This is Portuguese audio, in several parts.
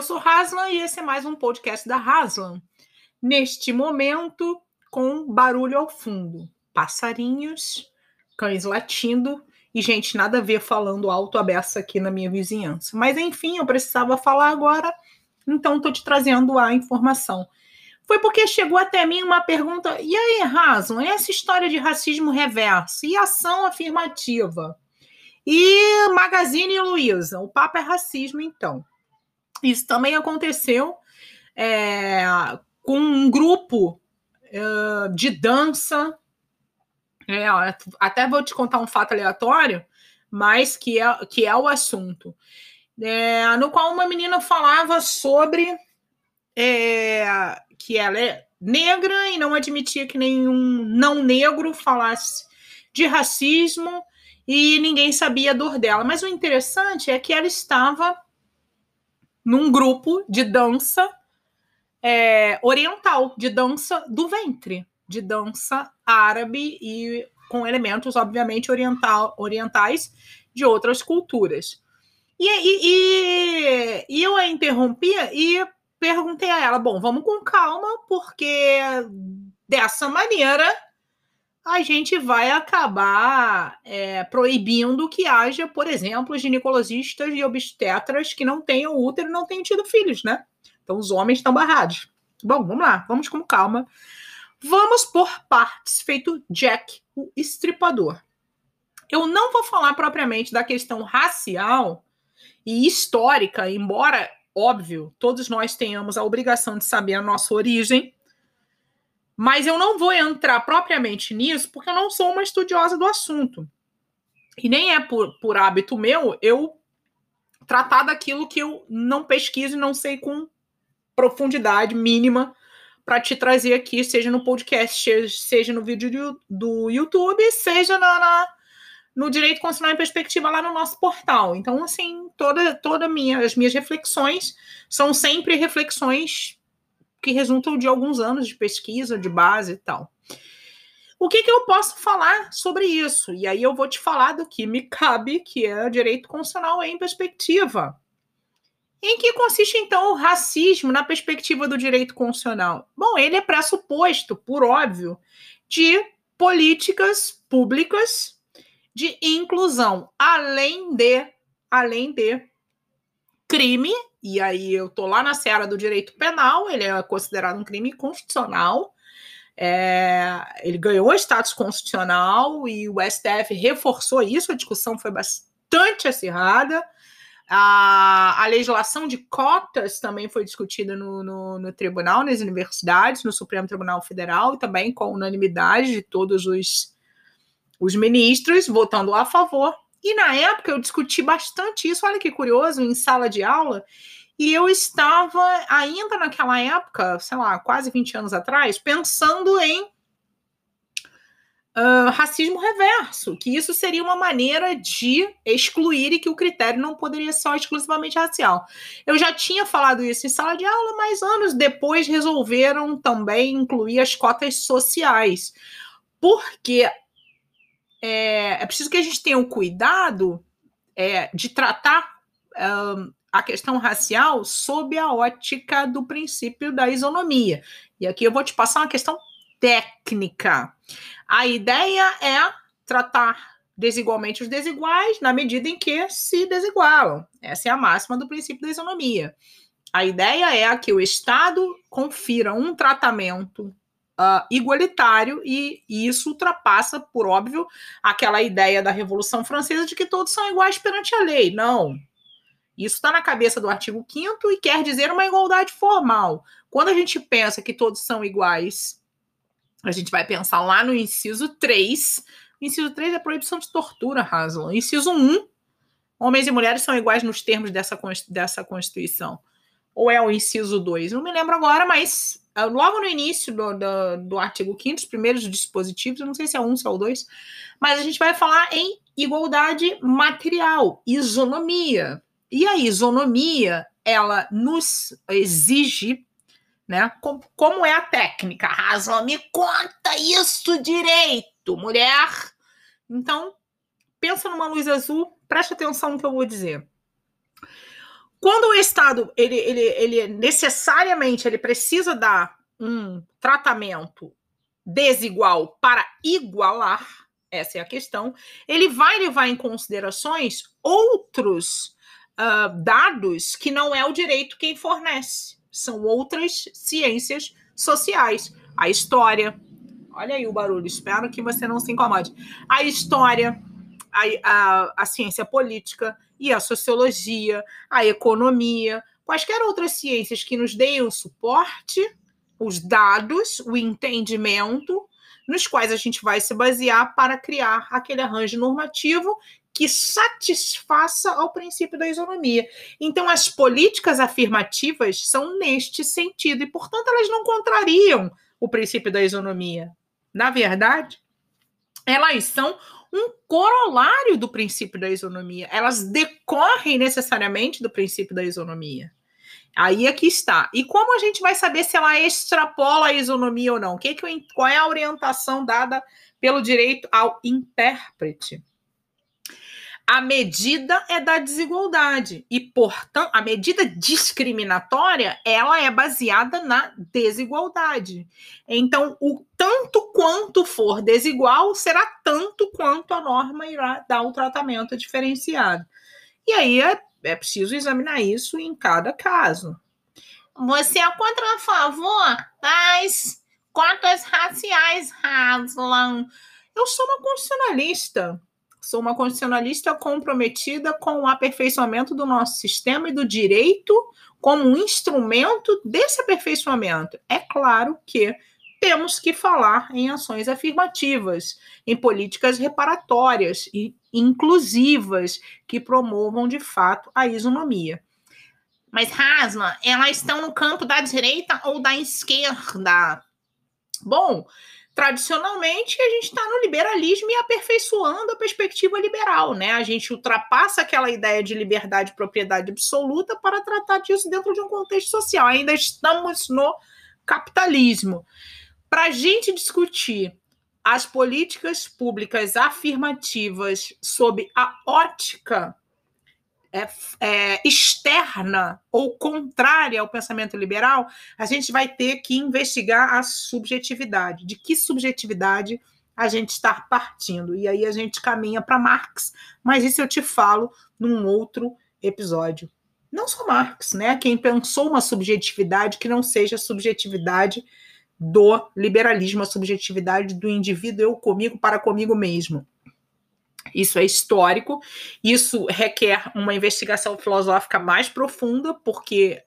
Eu sou Haslan e esse é mais um podcast da Haslan. Neste momento, com barulho ao fundo, passarinhos, cães latindo e gente nada a ver falando alto a beça aqui na minha vizinhança. Mas enfim, eu precisava falar agora, então estou te trazendo a informação. Foi porque chegou até mim uma pergunta: e aí, Haslan, essa história de racismo reverso e ação afirmativa? E Magazine Luiza, o papo é racismo, então. Isso também aconteceu é, com um grupo é, de dança. É, até vou te contar um fato aleatório, mas que é, que é o assunto. É, no qual uma menina falava sobre é, que ela é negra e não admitia que nenhum não negro falasse de racismo e ninguém sabia a dor dela. Mas o interessante é que ela estava num grupo de dança é, oriental, de dança do ventre, de dança árabe e com elementos, obviamente, oriental, orientais de outras culturas. E, e, e, e eu a interrompia e perguntei a ela: bom, vamos com calma, porque dessa maneira a gente vai acabar é, proibindo que haja, por exemplo, ginecologistas e obstetras que não tenham útero e não tenham tido filhos, né? Então os homens estão barrados. Bom, vamos lá, vamos com calma. Vamos por partes, feito Jack, o estripador. Eu não vou falar propriamente da questão racial e histórica, embora, óbvio, todos nós tenhamos a obrigação de saber a nossa origem, mas eu não vou entrar propriamente nisso, porque eu não sou uma estudiosa do assunto. E nem é por, por hábito meu eu tratar daquilo que eu não pesquiso e não sei com profundidade mínima para te trazer aqui, seja no podcast, seja no vídeo do, YouTube, seja na, na, no Direito Constitucional em Perspectiva lá no nosso portal. Então, assim, toda, toda minha, as minhas reflexões são sempre reflexões que resultam de alguns anos de pesquisa, de base e tal. O que, que eu posso falar sobre isso? E aí eu vou te falar do que me cabe, que é direito constitucional em perspectiva. Em que consiste, então, o racismo na perspectiva do direito constitucional? Bom, ele é pressuposto, por óbvio, de políticas públicas de inclusão, além de, além de crime e aí eu tô lá na seara do direito penal, ele é considerado um crime constitucional. É, ele ganhou status constitucional e o STF reforçou isso, a discussão foi bastante acirrada. A, a legislação de cotas também foi discutida no, no, no, tribunal, nas universidades, no Supremo Tribunal Federal, também com unanimidade de todos os, os ministros votando a favor. E na época eu discuti bastante isso, olha que curioso, em sala de aula, e eu estava ainda naquela época, sei lá, quase 20 anos atrás, pensando em uh, racismo reverso, que isso seria uma maneira de excluir e que o critério não poderia ser exclusivamente racial. Eu já tinha falado isso em sala de aula, mas anos depois resolveram também incluir as cotas sociais, porque é, é preciso que a gente tenha o cuidado é, de tratar um, a questão racial sob a ótica do princípio da isonomia. E aqui eu vou te passar uma questão técnica. A ideia é tratar desigualmente os desiguais na medida em que se desigualam. Essa é a máxima do princípio da isonomia. A ideia é que o Estado confira um tratamento uh, igualitário e, e isso ultrapassa, por óbvio, aquela ideia da Revolução Francesa de que todos são iguais perante a lei. Não. Isso está na cabeça do artigo 5 e quer dizer uma igualdade formal. Quando a gente pensa que todos são iguais, a gente vai pensar lá no inciso 3. O inciso 3 é a proibição de tortura, Haslam. Inciso 1, homens e mulheres são iguais nos termos dessa, dessa Constituição. Ou é o inciso 2? Não me lembro agora, mas logo no início do, do, do artigo 5 os primeiros dispositivos, eu não sei se é um, se é o 2, mas a gente vai falar em igualdade material, isonomia. E a isonomia, ela nos exige, né? Como, como é a técnica? Rasla, me conta isso direito, mulher. Então, pensa numa luz azul, preste atenção no que eu vou dizer. Quando o Estado ele, ele, ele necessariamente ele precisa dar um tratamento desigual para igualar, essa é a questão, ele vai levar em considerações outros uh, dados que não é o direito quem fornece, são outras ciências sociais, a história. Olha aí o barulho, espero que você não se incomode. A história, a, a, a ciência política e a sociologia, a economia, quaisquer outras ciências que nos deem o suporte, os dados, o entendimento, nos quais a gente vai se basear para criar aquele arranjo normativo que satisfaça ao princípio da isonomia. Então, as políticas afirmativas são neste sentido, e, portanto, elas não contrariam o princípio da isonomia. Na verdade, elas são um corolário do princípio da isonomia. Elas decorrem necessariamente do princípio da isonomia. Aí aqui está. E como a gente vai saber se ela extrapola a isonomia ou não? Que que, qual é a orientação dada pelo direito ao intérprete? A medida é da desigualdade e, portanto, a medida discriminatória ela é baseada na desigualdade. Então, o tanto quanto for desigual será tanto quanto a norma irá dar um tratamento diferenciado. E aí é, é preciso examinar isso em cada caso. Você é contra a favor das cotas raciais, Haslam? Eu sou uma constitucionalista Sou uma constitucionalista comprometida com o aperfeiçoamento do nosso sistema e do direito como um instrumento desse aperfeiçoamento. É claro que temos que falar em ações afirmativas, em políticas reparatórias e inclusivas que promovam de fato a isonomia. Mas, Rasma, elas estão no campo da direita ou da esquerda? Bom, tradicionalmente a gente está no liberalismo e aperfeiçoando a perspectiva liberal, né? A gente ultrapassa aquela ideia de liberdade e propriedade absoluta para tratar disso dentro de um contexto social. Ainda estamos no capitalismo. Para a gente discutir as políticas públicas afirmativas sob a ótica é, é, externa ou contrária ao pensamento liberal, a gente vai ter que investigar a subjetividade. De que subjetividade a gente está partindo? E aí a gente caminha para Marx, mas isso eu te falo num outro episódio. Não só Marx, né? Quem pensou uma subjetividade que não seja a subjetividade do liberalismo, a subjetividade do indivíduo eu comigo para comigo mesmo. Isso é histórico, isso requer uma investigação filosófica mais profunda, porque.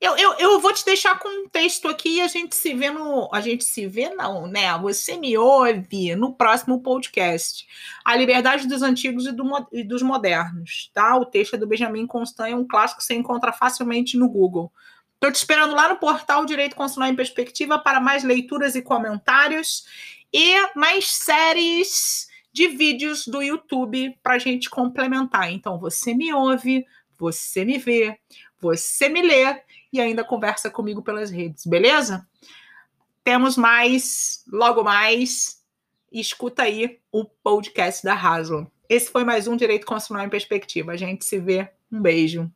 Eu, eu, eu vou te deixar com um texto aqui e a gente se vê no. A gente se vê, não, né? Você me ouve no próximo podcast. A Liberdade dos Antigos e, do, e dos Modernos, tá? O texto é do Benjamin Constant, é um clássico que você encontra facilmente no Google. Estou te esperando lá no portal Direito Constitucional em Perspectiva para mais leituras e comentários e mais séries de vídeos do YouTube para a gente complementar. Então, você me ouve, você me vê, você me lê e ainda conversa comigo pelas redes, beleza? Temos mais, logo mais. Escuta aí o podcast da Raso. Esse foi mais um Direito Constitucional em Perspectiva. A gente se vê. Um beijo.